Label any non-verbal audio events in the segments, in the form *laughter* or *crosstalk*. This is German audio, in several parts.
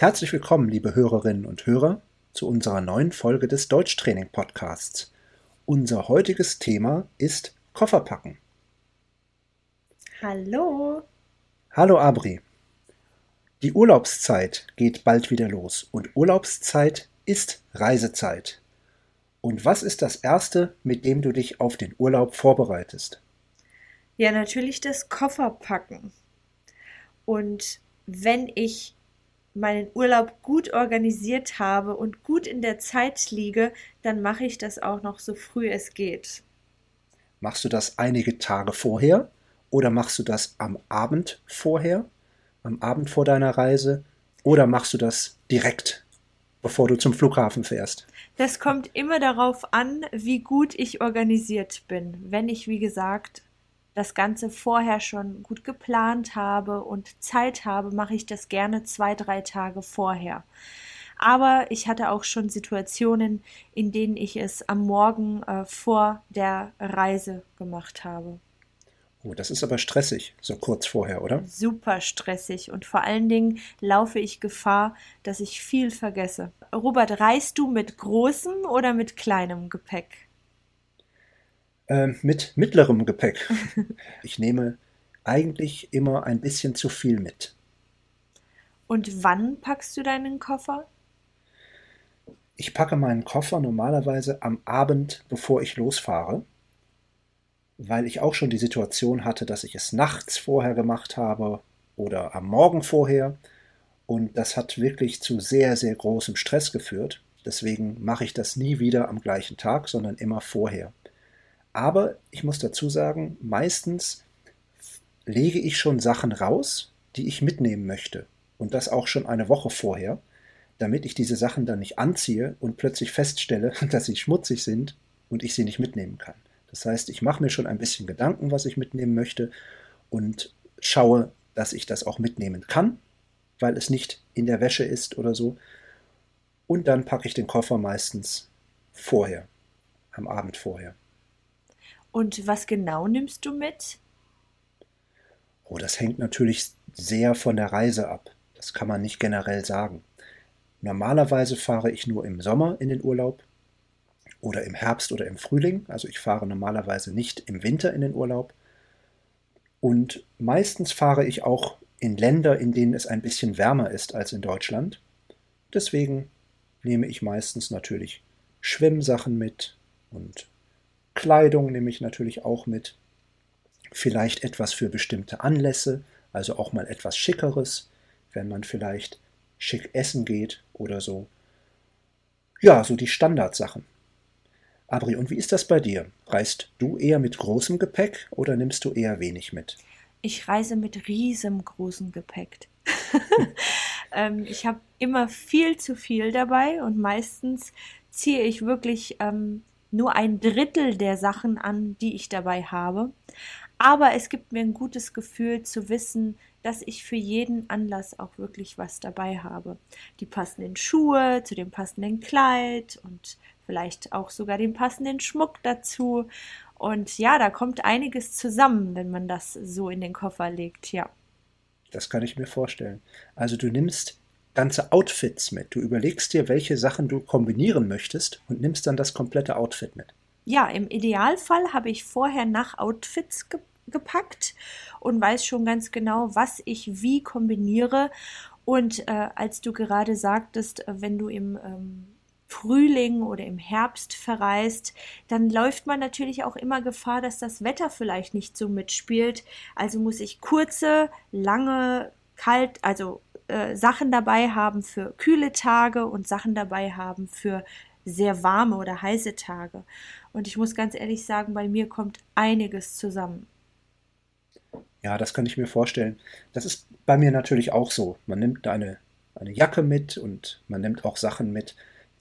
Herzlich willkommen, liebe Hörerinnen und Hörer, zu unserer neuen Folge des Deutschtraining Podcasts. Unser heutiges Thema ist Kofferpacken. Hallo. Hallo Abri. Die Urlaubszeit geht bald wieder los und Urlaubszeit ist Reisezeit. Und was ist das Erste, mit dem du dich auf den Urlaub vorbereitest? Ja, natürlich das Kofferpacken. Und wenn ich meinen Urlaub gut organisiert habe und gut in der Zeit liege, dann mache ich das auch noch so früh es geht. Machst du das einige Tage vorher oder machst du das am Abend vorher, am Abend vor deiner Reise oder machst du das direkt, bevor du zum Flughafen fährst? Das kommt immer darauf an, wie gut ich organisiert bin. Wenn ich, wie gesagt, das Ganze vorher schon gut geplant habe und Zeit habe, mache ich das gerne zwei, drei Tage vorher. Aber ich hatte auch schon Situationen, in denen ich es am Morgen äh, vor der Reise gemacht habe. Oh, das ist aber stressig, so kurz vorher, oder? Super stressig und vor allen Dingen laufe ich Gefahr, dass ich viel vergesse. Robert, reist du mit großem oder mit kleinem Gepäck? Ähm, mit mittlerem Gepäck. *laughs* ich nehme eigentlich immer ein bisschen zu viel mit. Und wann packst du deinen Koffer? Ich packe meinen Koffer normalerweise am Abend, bevor ich losfahre weil ich auch schon die Situation hatte, dass ich es nachts vorher gemacht habe oder am Morgen vorher. Und das hat wirklich zu sehr, sehr großem Stress geführt. Deswegen mache ich das nie wieder am gleichen Tag, sondern immer vorher. Aber ich muss dazu sagen, meistens lege ich schon Sachen raus, die ich mitnehmen möchte. Und das auch schon eine Woche vorher, damit ich diese Sachen dann nicht anziehe und plötzlich feststelle, *laughs* dass sie schmutzig sind und ich sie nicht mitnehmen kann. Das heißt, ich mache mir schon ein bisschen Gedanken, was ich mitnehmen möchte und schaue, dass ich das auch mitnehmen kann, weil es nicht in der Wäsche ist oder so. Und dann packe ich den Koffer meistens vorher, am Abend vorher. Und was genau nimmst du mit? Oh, das hängt natürlich sehr von der Reise ab. Das kann man nicht generell sagen. Normalerweise fahre ich nur im Sommer in den Urlaub oder im Herbst oder im Frühling. Also ich fahre normalerweise nicht im Winter in den Urlaub. Und meistens fahre ich auch in Länder, in denen es ein bisschen wärmer ist als in Deutschland. Deswegen nehme ich meistens natürlich Schwimmsachen mit und Kleidung nehme ich natürlich auch mit. Vielleicht etwas für bestimmte Anlässe, also auch mal etwas Schickeres, wenn man vielleicht schick essen geht oder so. Ja, so die Standardsachen. Abri, und wie ist das bei dir? Reist du eher mit großem Gepäck oder nimmst du eher wenig mit? Ich reise mit riesengroßem Gepäck. *laughs* ähm, ich habe immer viel zu viel dabei und meistens ziehe ich wirklich ähm, nur ein Drittel der Sachen an, die ich dabei habe. Aber es gibt mir ein gutes Gefühl zu wissen, dass ich für jeden Anlass auch wirklich was dabei habe. Die passenden Schuhe zu dem passenden Kleid und vielleicht auch sogar den passenden Schmuck dazu. Und ja, da kommt einiges zusammen, wenn man das so in den Koffer legt, ja. Das kann ich mir vorstellen. Also du nimmst ganze Outfits mit. Du überlegst dir, welche Sachen du kombinieren möchtest und nimmst dann das komplette Outfit mit. Ja, im Idealfall habe ich vorher nach Outfits ge gepackt und weiß schon ganz genau, was ich wie kombiniere. Und äh, als du gerade sagtest, äh, wenn du im ähm, Frühling oder im Herbst verreist, dann läuft man natürlich auch immer Gefahr, dass das Wetter vielleicht nicht so mitspielt. Also muss ich kurze, lange, kalt, also äh, Sachen dabei haben für kühle Tage und Sachen dabei haben für sehr warme oder heiße Tage. Und ich muss ganz ehrlich sagen, bei mir kommt einiges zusammen. Ja, das kann ich mir vorstellen. Das ist bei mir natürlich auch so. Man nimmt eine, eine Jacke mit und man nimmt auch Sachen mit,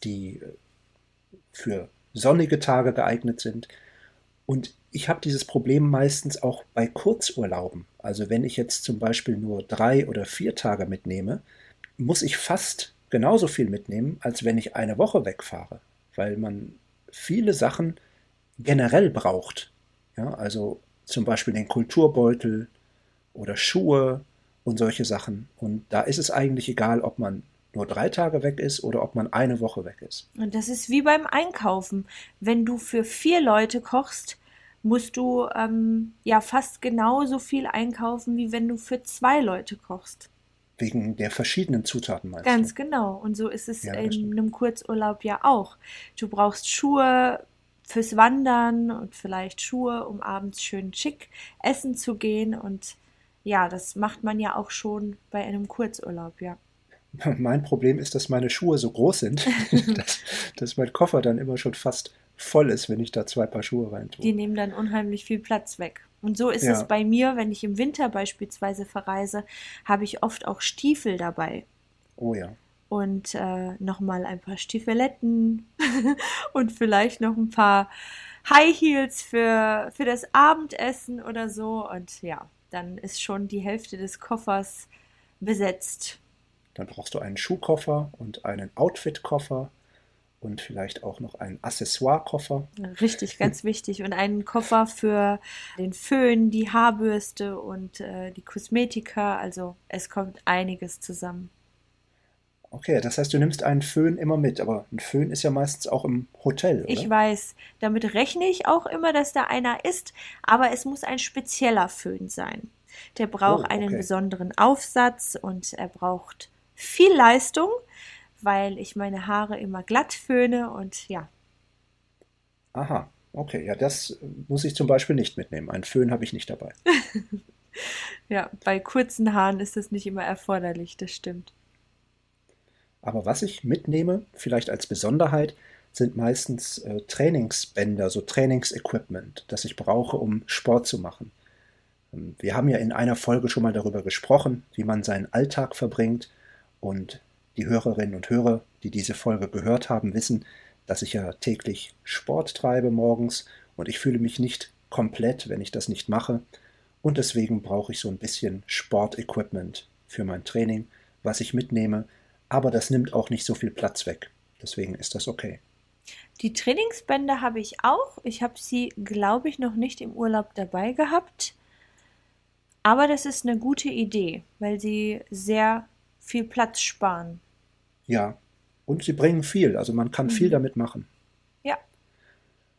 die äh, für sonnige Tage geeignet sind. Und ich habe dieses Problem meistens auch bei Kurzurlauben. Also wenn ich jetzt zum Beispiel nur drei oder vier Tage mitnehme, muss ich fast genauso viel mitnehmen, als wenn ich eine Woche wegfahre, weil man viele Sachen generell braucht. Ja, also zum Beispiel den Kulturbeutel oder Schuhe und solche Sachen. Und da ist es eigentlich egal, ob man nur drei Tage weg ist oder ob man eine Woche weg ist. Und das ist wie beim Einkaufen. Wenn du für vier Leute kochst, musst du ähm, ja fast genauso viel einkaufen, wie wenn du für zwei Leute kochst. Wegen der verschiedenen Zutaten meinst Ganz du? genau. Und so ist es Ja, in stimmt. einem Kurzurlaub ja auch. Du brauchst Schuhe fürs Wandern und vielleicht Schuhe, um abends schön schick essen zu gehen. Und ja, das macht man ja auch schon bei einem Kurzurlaub, ja. *laughs* Mein Problem ist, dass meine Schuhe so groß sind, *laughs* *laughs* dass, dass mein Koffer dann immer schon fast voll ist, wenn ich da zwei Paar Schuhe rein Die tue. nehmen dann unheimlich viel Platz weg. Und so ist Ja. es bei mir, wenn ich im Winter beispielsweise verreise, habe ich oft auch Stiefel dabei. Oh ja. und äh, nochmal ein paar Stiefeletten *laughs* und vielleicht noch ein paar High Heels für, für das Abendessen oder so. Und ja, dann ist schon die Hälfte des Koffers besetzt. Dann brauchst du einen Schuhkoffer und einen Outfitkoffer und vielleicht auch noch einen Accessoirekoffer. Richtig, ganz wichtig. Und einen Koffer für den Föhn, die Haarbürste und äh, die Kosmetika. Also es kommt einiges zusammen. Okay, das heißt, du nimmst einen Föhn immer mit, aber ein Föhn ist ja meistens auch im Hotel, oder? Ich weiß, damit rechne ich auch immer, dass da einer ist, aber es muss ein spezieller Föhn sein. Der braucht Oh, einen okay. besonderen Aufsatz und er braucht viel Leistung, weil ich meine Haare immer glatt föhne und ja, Aha, okay, ja, das äh, muss ich zum Beispiel nicht mitnehmen. Einen Föhn habe ich nicht dabei. *laughs* ja, bei kurzen Haaren ist das nicht immer erforderlich, das stimmt. Aber was ich mitnehme, vielleicht als Besonderheit, sind meistens äh, Trainingsbänder, so Trainingsequipment, das ich brauche, um Sport zu machen. Ähm, Wir haben ja in einer Folge schon mal darüber gesprochen, wie man seinen Alltag verbringt. Und die Hörerinnen und Hörer, die diese Folge gehört haben, wissen, dass ich ja täglich Sport treibe morgens und ich fühle mich nicht komplett, wenn ich das nicht mache. Und deswegen brauche ich so ein bisschen Sportequipment für mein Training, was ich mitnehme. Aber das nimmt auch nicht so viel Platz weg. Deswegen ist das okay. Die Trainingsbänder habe ich auch. Ich habe sie, glaube ich, noch nicht im Urlaub dabei gehabt. Aber das ist eine gute Idee, weil sie sehr viel Platz sparen. Ja, und sie bringen viel, also man kann viel Mhm. damit machen. Ja.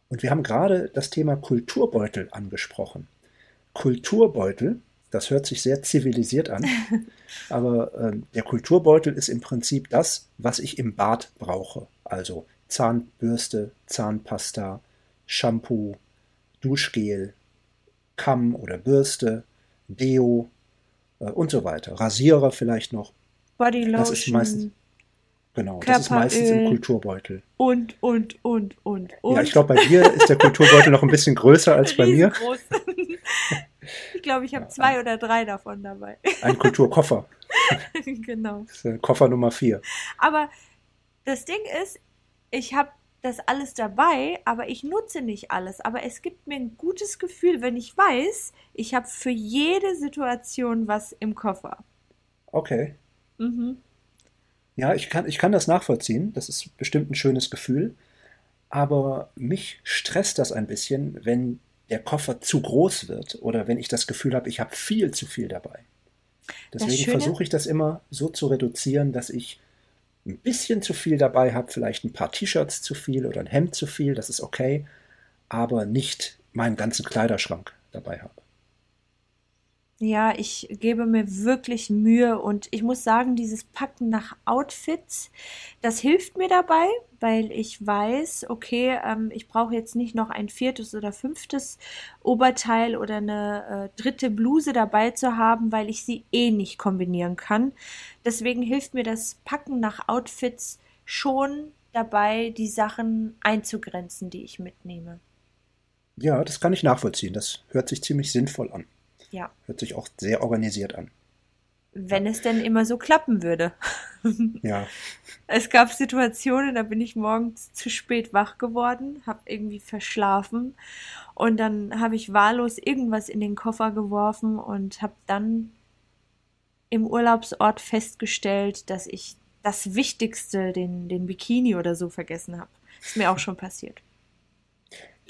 Und wir haben gerade das Thema Kulturbeutel angesprochen. Kulturbeutel, das hört sich sehr zivilisiert an, *laughs* aber ähm, der Kulturbeutel ist im Prinzip das, was ich im Bad brauche. Also Zahnbürste, Zahnpasta, Shampoo, Duschgel, Kamm oder Bürste, Deo äh, und so weiter. Rasierer vielleicht noch. Bodylotion Das ist meistens- Genau, das ist meistens im Körperöl. Kulturbeutel. und, und, und, und, und. Ja, ich glaube, bei dir ist der Kulturbeutel noch ein bisschen größer als bei mir. *laughs* Ich glaube, ich habe Ja, zwei oder drei davon dabei. *laughs* Ein Kulturkoffer. genau. Das ist äh, Koffer Nummer vier. Aber das Ding ist, ich habe das alles dabei, aber ich nutze nicht alles. Aber es gibt mir ein gutes Gefühl, wenn ich weiß, ich habe für jede Situation was im Koffer. Okay. Mhm. Ja, ich kann, ich kann das nachvollziehen. Das ist bestimmt ein schönes Gefühl. Aber mich stresst das ein bisschen, wenn der Koffer zu groß wird oder wenn ich das Gefühl habe, ich habe viel zu viel dabei. Deswegen versuche ich das immer so zu reduzieren, dass ich ein bisschen zu viel dabei habe, vielleicht ein paar T-Shirts zu viel oder ein Hemd zu viel, das ist okay, aber nicht meinen ganzen Kleiderschrank dabei habe. Ja, ich gebe mir wirklich Mühe und ich muss sagen, dieses Packen nach Outfits, das hilft mir dabei, weil ich weiß, okay, ähm, ich brauche jetzt nicht noch ein viertes oder fünftes Oberteil oder eine äh, dritte Bluse dabei zu haben, weil ich sie eh nicht kombinieren kann. Deswegen hilft mir das Packen nach Outfits schon dabei, die Sachen einzugrenzen, die ich mitnehme. Ja, das kann ich nachvollziehen. Das hört sich ziemlich sinnvoll an. Ja, Hört sich auch sehr organisiert an. wenn es denn immer so klappen würde. *laughs* Ja, Es gab Situationen, da bin ich morgens zu spät wach geworden, habe irgendwie verschlafen und dann habe ich wahllos irgendwas in den Koffer geworfen und habe dann im Urlaubsort festgestellt, dass ich das Wichtigste, den, den Bikini oder so vergessen habe. Ist mir auch schon passiert.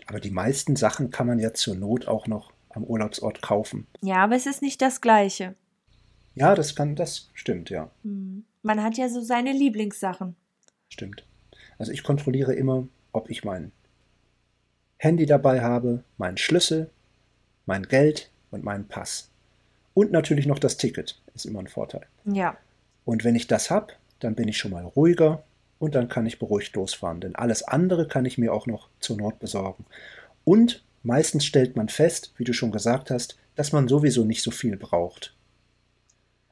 aber die meisten Sachen kann man ja zur Not auch noch am Urlaubsort kaufen. Ja, aber es ist nicht das Gleiche. Ja, das kann, das stimmt, ja. Hm. Man hat ja so seine Lieblingssachen. Stimmt. Also ich kontrolliere immer, ob ich mein Handy dabei habe, meinen Schlüssel, mein Geld und meinen Pass. Und natürlich noch das Ticket. Ist immer ein Vorteil. Ja. Und wenn ich das habe, dann bin ich schon mal ruhiger und dann kann ich beruhigt losfahren. Denn alles andere kann ich mir auch noch zur Not besorgen. Und meistens stellt man fest, wie du schon gesagt hast, dass man sowieso nicht so viel braucht.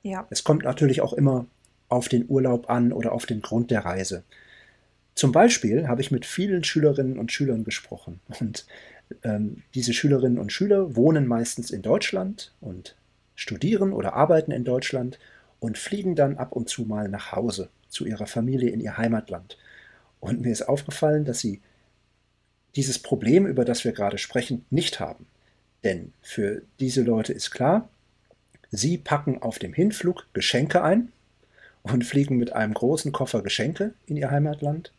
Ja. Es kommt natürlich auch immer auf den Urlaub an oder auf den Grund der Reise. Zum Beispiel habe ich mit vielen Schülerinnen und Schülern gesprochen und ähm, diese Schülerinnen und Schüler wohnen meistens in Deutschland und studieren oder arbeiten in Deutschland und fliegen dann ab und zu mal nach Hause zu ihrer Familie in ihr Heimatland. Und mir ist aufgefallen, dass sie dieses Problem, über das wir gerade sprechen, nicht haben. Denn für diese Leute ist klar, sie packen auf dem Hinflug Geschenke ein und fliegen mit einem großen Koffer Geschenke in ihr Heimatland.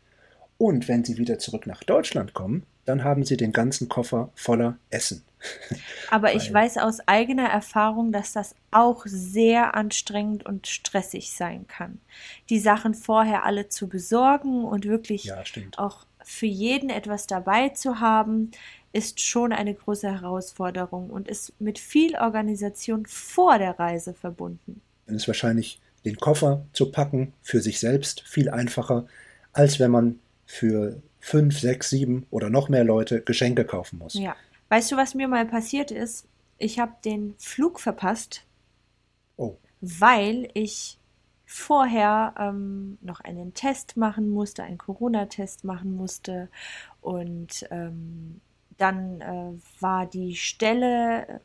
Und wenn sie wieder zurück nach Deutschland kommen, dann haben sie den ganzen Koffer voller Essen. *laughs* Aber ich weiß aus eigener Erfahrung, dass das auch sehr anstrengend und stressig sein kann. Die Sachen vorher alle zu besorgen und wirklich ja, auch für jeden etwas dabei zu haben, ist schon eine große Herausforderung und ist mit viel Organisation vor der Reise verbunden. Dann ist wahrscheinlich den Koffer zu packen für sich selbst viel einfacher, als wenn man für fünf, sechs, sieben oder noch mehr Leute Geschenke kaufen muss. Ja. Weißt du, was mir mal passiert ist? Ich habe den Flug verpasst, oh. weil ich vorher ähm, noch einen Test machen musste, einen Corona-Test machen musste. Und ähm, dann äh, war die Stelle,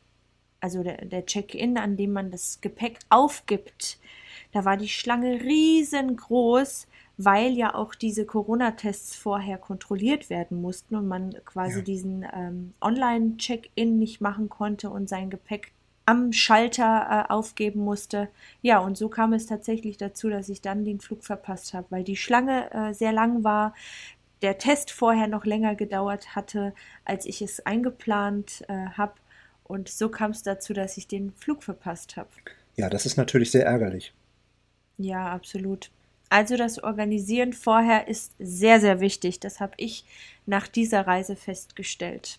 also der, der Check-in, an dem man das Gepäck aufgibt, da war die Schlange riesengroß weil ja auch diese Corona-Tests vorher kontrolliert werden mussten und man quasi ja. diesen ähm, Online-Check-in nicht machen konnte und sein Gepäck am Schalter äh, aufgeben musste. Ja, und so kam es tatsächlich dazu, dass ich dann den Flug verpasst habe, weil die Schlange äh, sehr lang war, der Test vorher noch länger gedauert hatte, als ich es eingeplant äh, habe. Und so kam es dazu, dass ich den Flug verpasst habe. Ja, das ist natürlich sehr ärgerlich. Ja, absolut. Also das Organisieren vorher ist sehr, sehr wichtig. Das habe ich nach dieser Reise festgestellt.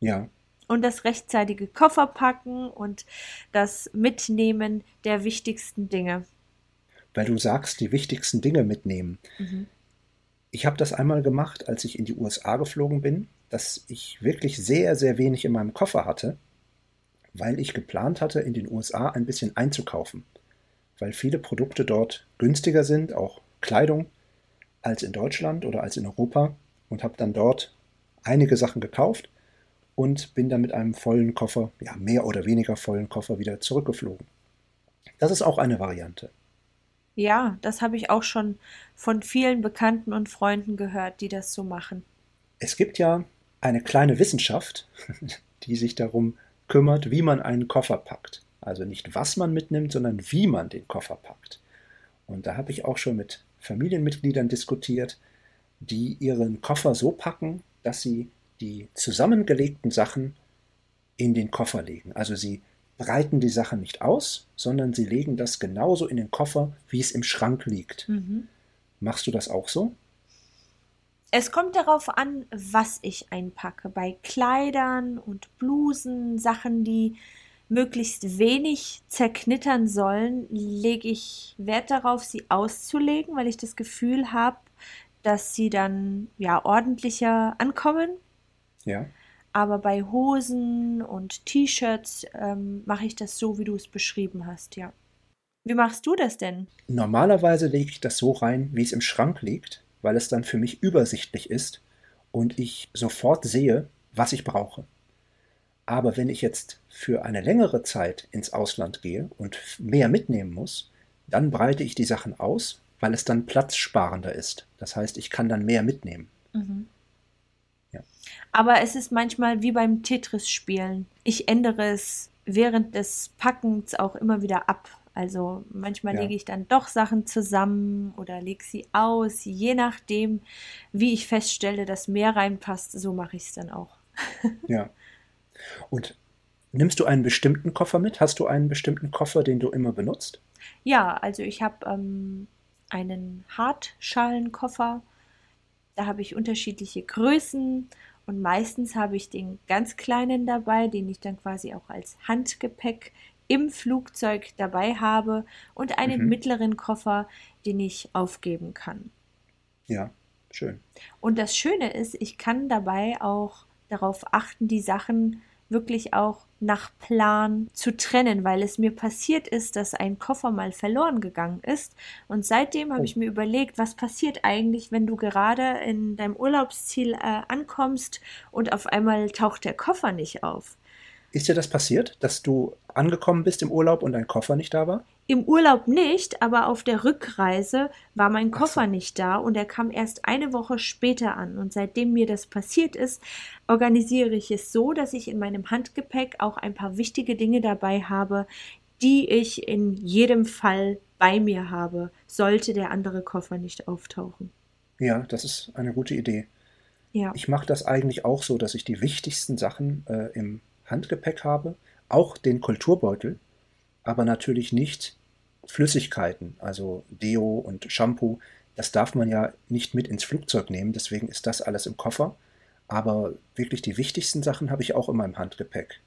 Ja. Und das rechtzeitige Kofferpacken und das Mitnehmen der wichtigsten Dinge. Weil du sagst, die wichtigsten Dinge mitnehmen. Mhm. Ich habe das einmal gemacht, als ich in die USA geflogen bin, dass ich wirklich sehr, sehr wenig in meinem Koffer hatte, weil ich geplant hatte, in den USA ein bisschen einzukaufen weil viele Produkte dort günstiger sind, auch Kleidung, als in Deutschland oder als in Europa und habe dann dort einige Sachen gekauft und bin dann mit einem vollen Koffer, ja mehr oder weniger vollen Koffer wieder zurückgeflogen. Das ist auch eine Variante. Ja, das habe ich auch schon von vielen Bekannten und Freunden gehört, die das so machen. Es gibt ja eine kleine Wissenschaft, *laughs* die sich darum kümmert, wie man einen Koffer packt. Also nicht was man mitnimmt, sondern wie man den Koffer packt. Und da habe ich auch schon mit Familienmitgliedern diskutiert, die ihren Koffer so packen, dass sie die zusammengelegten Sachen in den Koffer legen. Also sie breiten die Sachen nicht aus, sondern sie legen das genauso in den Koffer, wie es im Schrank liegt. Mhm. Machst du das auch so? Es kommt darauf an, was ich einpacke. Bei Kleidern und Blusen, Sachen, die möglichst wenig zerknittern sollen, lege ich Wert darauf, sie auszulegen, weil ich das Gefühl habe, dass sie dann ja ordentlicher ankommen. Ja. Aber bei Hosen und T-Shirts ähm, mache ich das so, wie du es beschrieben hast, ja. Wie machst du das denn? Normalerweise lege ich das so rein, wie es im Schrank liegt, weil es dann für mich übersichtlich ist und ich sofort sehe, was ich brauche. Aber wenn ich jetzt für eine längere Zeit ins Ausland gehe und mehr mitnehmen muss, dann breite ich die Sachen aus, weil es dann platzsparender ist. Das heißt, ich kann dann mehr mitnehmen. Mhm. Ja. Aber es ist manchmal wie beim Tetris-Spielen. Ich ändere es während des Packens auch immer wieder ab. Also manchmal ja. lege ich dann doch Sachen zusammen oder lege sie aus, je nachdem, wie ich feststelle, dass mehr reinpasst, so mache ich es dann auch. *laughs* ja. Und Nimmst du einen bestimmten Koffer mit? Hast du einen bestimmten Koffer, den du immer benutzt? Ja, also ich habe ähm, einen Hartschalenkoffer. Da habe ich unterschiedliche Größen und meistens habe ich den ganz kleinen dabei, den ich dann quasi auch als Handgepäck im Flugzeug dabei habe und einen mhm. mittleren Koffer, den ich aufgeben kann. Ja, schön. Und das Schöne ist, ich kann dabei auch darauf achten, die Sachen wirklich auch nach Plan zu trennen, weil es mir passiert ist, dass ein Koffer mal verloren gegangen ist. Und seitdem habe oh. ich mir überlegt, was passiert eigentlich, wenn du gerade in deinem Urlaubsziel äh, ankommst und auf einmal taucht der Koffer nicht auf. Ist dir das passiert, dass du angekommen bist im Urlaub und dein Koffer nicht da war? Im Urlaub nicht, aber auf der Rückreise war mein Koffer nicht da und er kam erst eine Woche später an. Und seitdem mir das passiert ist, organisiere ich es so, dass ich in meinem Handgepäck auch ein paar wichtige Dinge dabei habe, die ich in jedem Fall bei mir habe, sollte der andere Koffer nicht auftauchen. Ja, das ist eine gute Idee. Ja. Ich mache das eigentlich auch so, dass ich die wichtigsten Sachen äh, im Handgepäck habe, auch den Kulturbeutel, aber natürlich nicht Flüssigkeiten, also Deo und Shampoo. Das darf man ja nicht mit ins Flugzeug nehmen, deswegen ist das alles im Koffer. Aber wirklich die wichtigsten Sachen habe ich auch in meinem Handgepäck.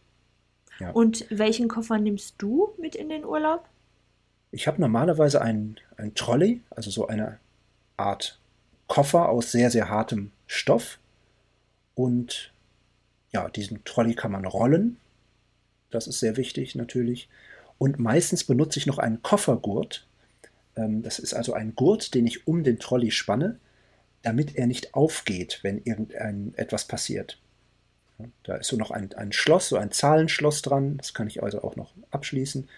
Ja. Und welchen Koffer nimmst du mit in den Urlaub? Ich habe normalerweise einen, einen Trolley, also so eine Art Koffer aus sehr, sehr hartem Stoff. Und ja, diesen Trolley kann man rollen. Das ist sehr wichtig natürlich. Und meistens benutze ich noch einen Koffergurt. Ähm, das ist also ein Gurt, den ich um den Trolley spanne, damit er nicht aufgeht, wenn irgendein etwas passiert. Da ist so noch ein, ein Schloss, so ein Zahlenschloss dran. Das kann ich also auch noch abschließen.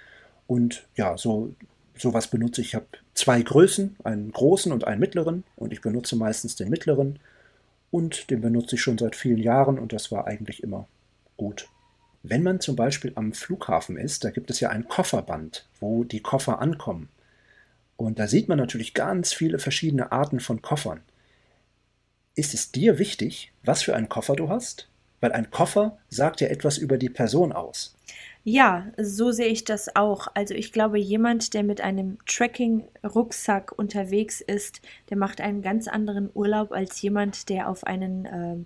Und ja, so sowas benutze ich. Ich habe zwei Größen, einen großen und einen mittleren. Und ich benutze meistens den mittleren. Und den benutze ich schon seit vielen Jahren und das war eigentlich immer gut. Wenn man zum Beispiel am Flughafen ist, da gibt es ja ein Kofferband, wo die Koffer ankommen. Und da sieht man natürlich ganz viele verschiedene Arten von Koffern. Ist es dir wichtig, was für einen Koffer du hast? Weil ein Koffer sagt ja etwas über die Person aus. Ja, so sehe ich das auch. Also ich glaube, jemand, der mit einem Tracking-Rucksack unterwegs ist, der macht einen ganz anderen Urlaub als jemand, der auf einen ähm,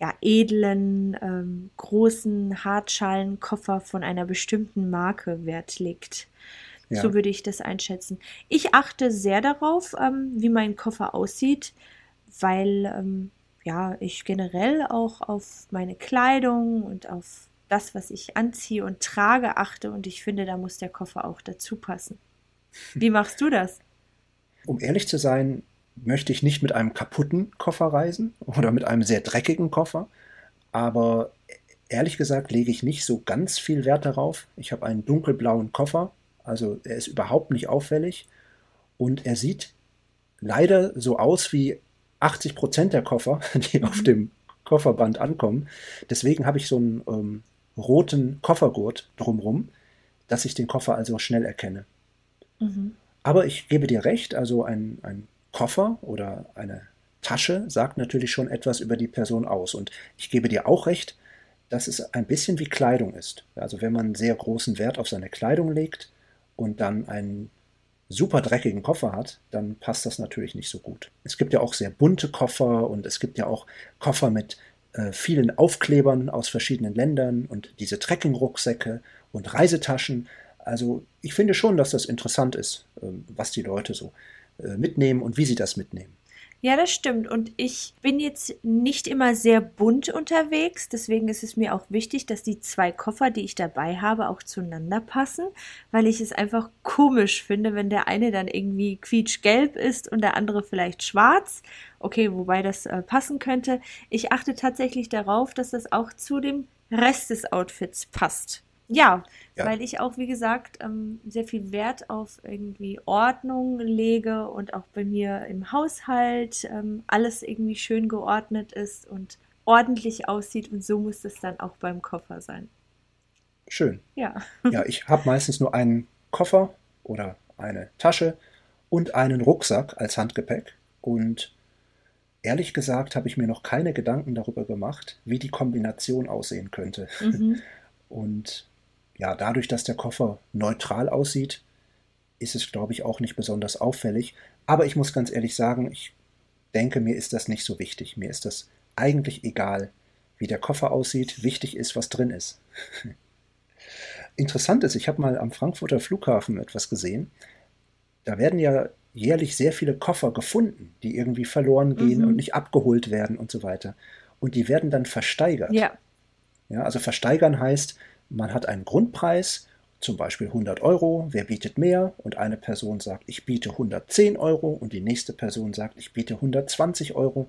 ja, edlen, ähm, großen Hartschalenkoffer von einer bestimmten Marke Wert legt. Ja. So würde ich das einschätzen. Ich achte sehr darauf, ähm, wie mein Koffer aussieht, weil ähm, ja ich generell auch auf meine Kleidung und auf das, was ich anziehe und trage, achte und ich finde, da muss der Koffer auch dazu passen. Wie machst du das? Um ehrlich zu sein, möchte ich nicht mit einem kaputten Koffer reisen oder mit einem sehr dreckigen Koffer, aber ehrlich gesagt lege ich nicht so ganz viel Wert darauf. Ich habe einen dunkelblauen Koffer, also er ist überhaupt nicht auffällig und er sieht leider so aus wie 80 Prozent der Koffer, *laughs* die auf mhm. dem Kofferband ankommen. Deswegen habe ich so einen ähm, roten Koffergurt drumrum, dass ich den Koffer also schnell erkenne. Mhm. Aber ich gebe dir recht, also ein, ein Koffer oder eine Tasche sagt natürlich schon etwas über die Person aus. Und ich gebe dir auch recht, dass es ein bisschen wie Kleidung ist. Also wenn man sehr großen Wert auf seine Kleidung legt und dann einen super dreckigen Koffer hat, dann passt das natürlich nicht so gut. Es gibt ja auch sehr bunte Koffer und es gibt ja auch Koffer mit äh, vielen Aufklebern aus verschiedenen Ländern und diese Trekking-Rucksäcke und Reisetaschen. Also ich finde schon, dass das interessant ist, äh, was die Leute so mitnehmen und wie sie das mitnehmen. Ja, das stimmt. Und ich bin jetzt nicht immer sehr bunt unterwegs. Deswegen ist es mir auch wichtig, dass die zwei Koffer, die ich dabei habe, auch zueinander passen, weil ich es einfach komisch finde, wenn der eine dann irgendwie quietschgelb ist und der andere vielleicht schwarz. Okay, wobei das äh, passen könnte. Ich achte tatsächlich darauf, dass das auch zu dem Rest des Outfits passt. Ja, ja, weil ich auch, wie gesagt, ähm, sehr viel Wert auf irgendwie Ordnung lege und auch bei mir im Haushalt ähm, alles irgendwie schön geordnet ist und ordentlich aussieht und so muss es dann auch beim Koffer sein. Schön. Ja. Ja, ich habe meistens nur einen Koffer oder eine Tasche und einen Rucksack als Handgepäck und ehrlich gesagt habe ich mir noch keine Gedanken darüber gemacht, wie die Kombination aussehen könnte. Mhm. *laughs* Und ja, dadurch, dass der Koffer neutral aussieht, ist es, glaube ich, auch nicht besonders auffällig. Aber ich muss ganz ehrlich sagen, ich denke, mir ist das nicht so wichtig. Mir ist das eigentlich egal, wie der Koffer aussieht. Wichtig ist, was drin ist. *laughs* Interessant ist, ich habe mal am Frankfurter Flughafen etwas gesehen. Da werden ja jährlich sehr viele Koffer gefunden, die irgendwie verloren gehen mhm. und nicht abgeholt werden und so weiter. Und die werden dann versteigert. Ja. Ja, also versteigern heißt, man hat einen Grundpreis, zum Beispiel 100 Euro, wer bietet mehr? Und eine Person sagt, ich biete 110 Euro und die nächste Person sagt, ich biete 120 Euro.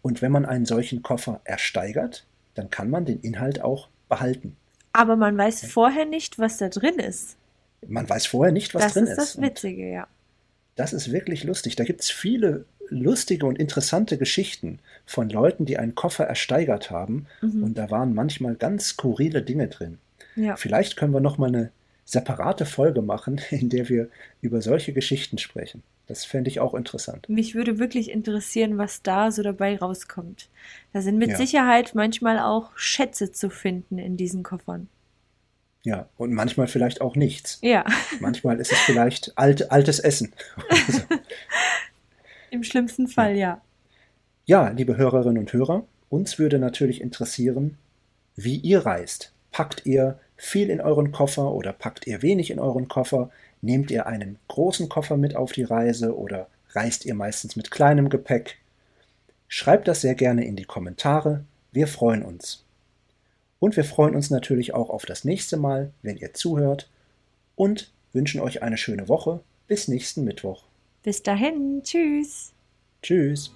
Und wenn man einen solchen Koffer ersteigert, dann kann man den Inhalt auch behalten. Aber man weiß vorher nicht, was da drin ist. Man weiß vorher nicht, was das drin ist. Das ist das Witzige, ja. Das ist wirklich lustig. Da gibt es viele lustige und interessante Geschichten von Leuten, die einen Koffer ersteigert haben. Mhm. Und da waren manchmal ganz skurrile Dinge drin. Ja. Vielleicht können wir noch mal eine separate Folge machen, *laughs* in der wir über solche Geschichten sprechen. Das fände ich auch interessant. Mich würde wirklich interessieren, was da so dabei rauskommt. Da sind mit ja. Sicherheit manchmal auch Schätze zu finden in diesen Koffern. Ja, und manchmal vielleicht auch nichts. Ja. *laughs* Manchmal ist es vielleicht alt, altes Essen. *laughs* Im schlimmsten Fall, ja. ja. Ja, liebe Hörerinnen und Hörer, uns würde natürlich interessieren, wie ihr reist. Packt ihr viel in euren Koffer oder packt ihr wenig in euren Koffer? Nehmt ihr einen großen Koffer mit auf die Reise oder reist ihr meistens mit kleinem Gepäck? Schreibt das sehr gerne in die Kommentare. Wir freuen uns. Und wir freuen uns natürlich auch auf das nächste Mal, wenn ihr zuhört und wünschen euch eine schöne Woche. Bis nächsten Mittwoch. Bis dahin. Tschüss. Tschüss.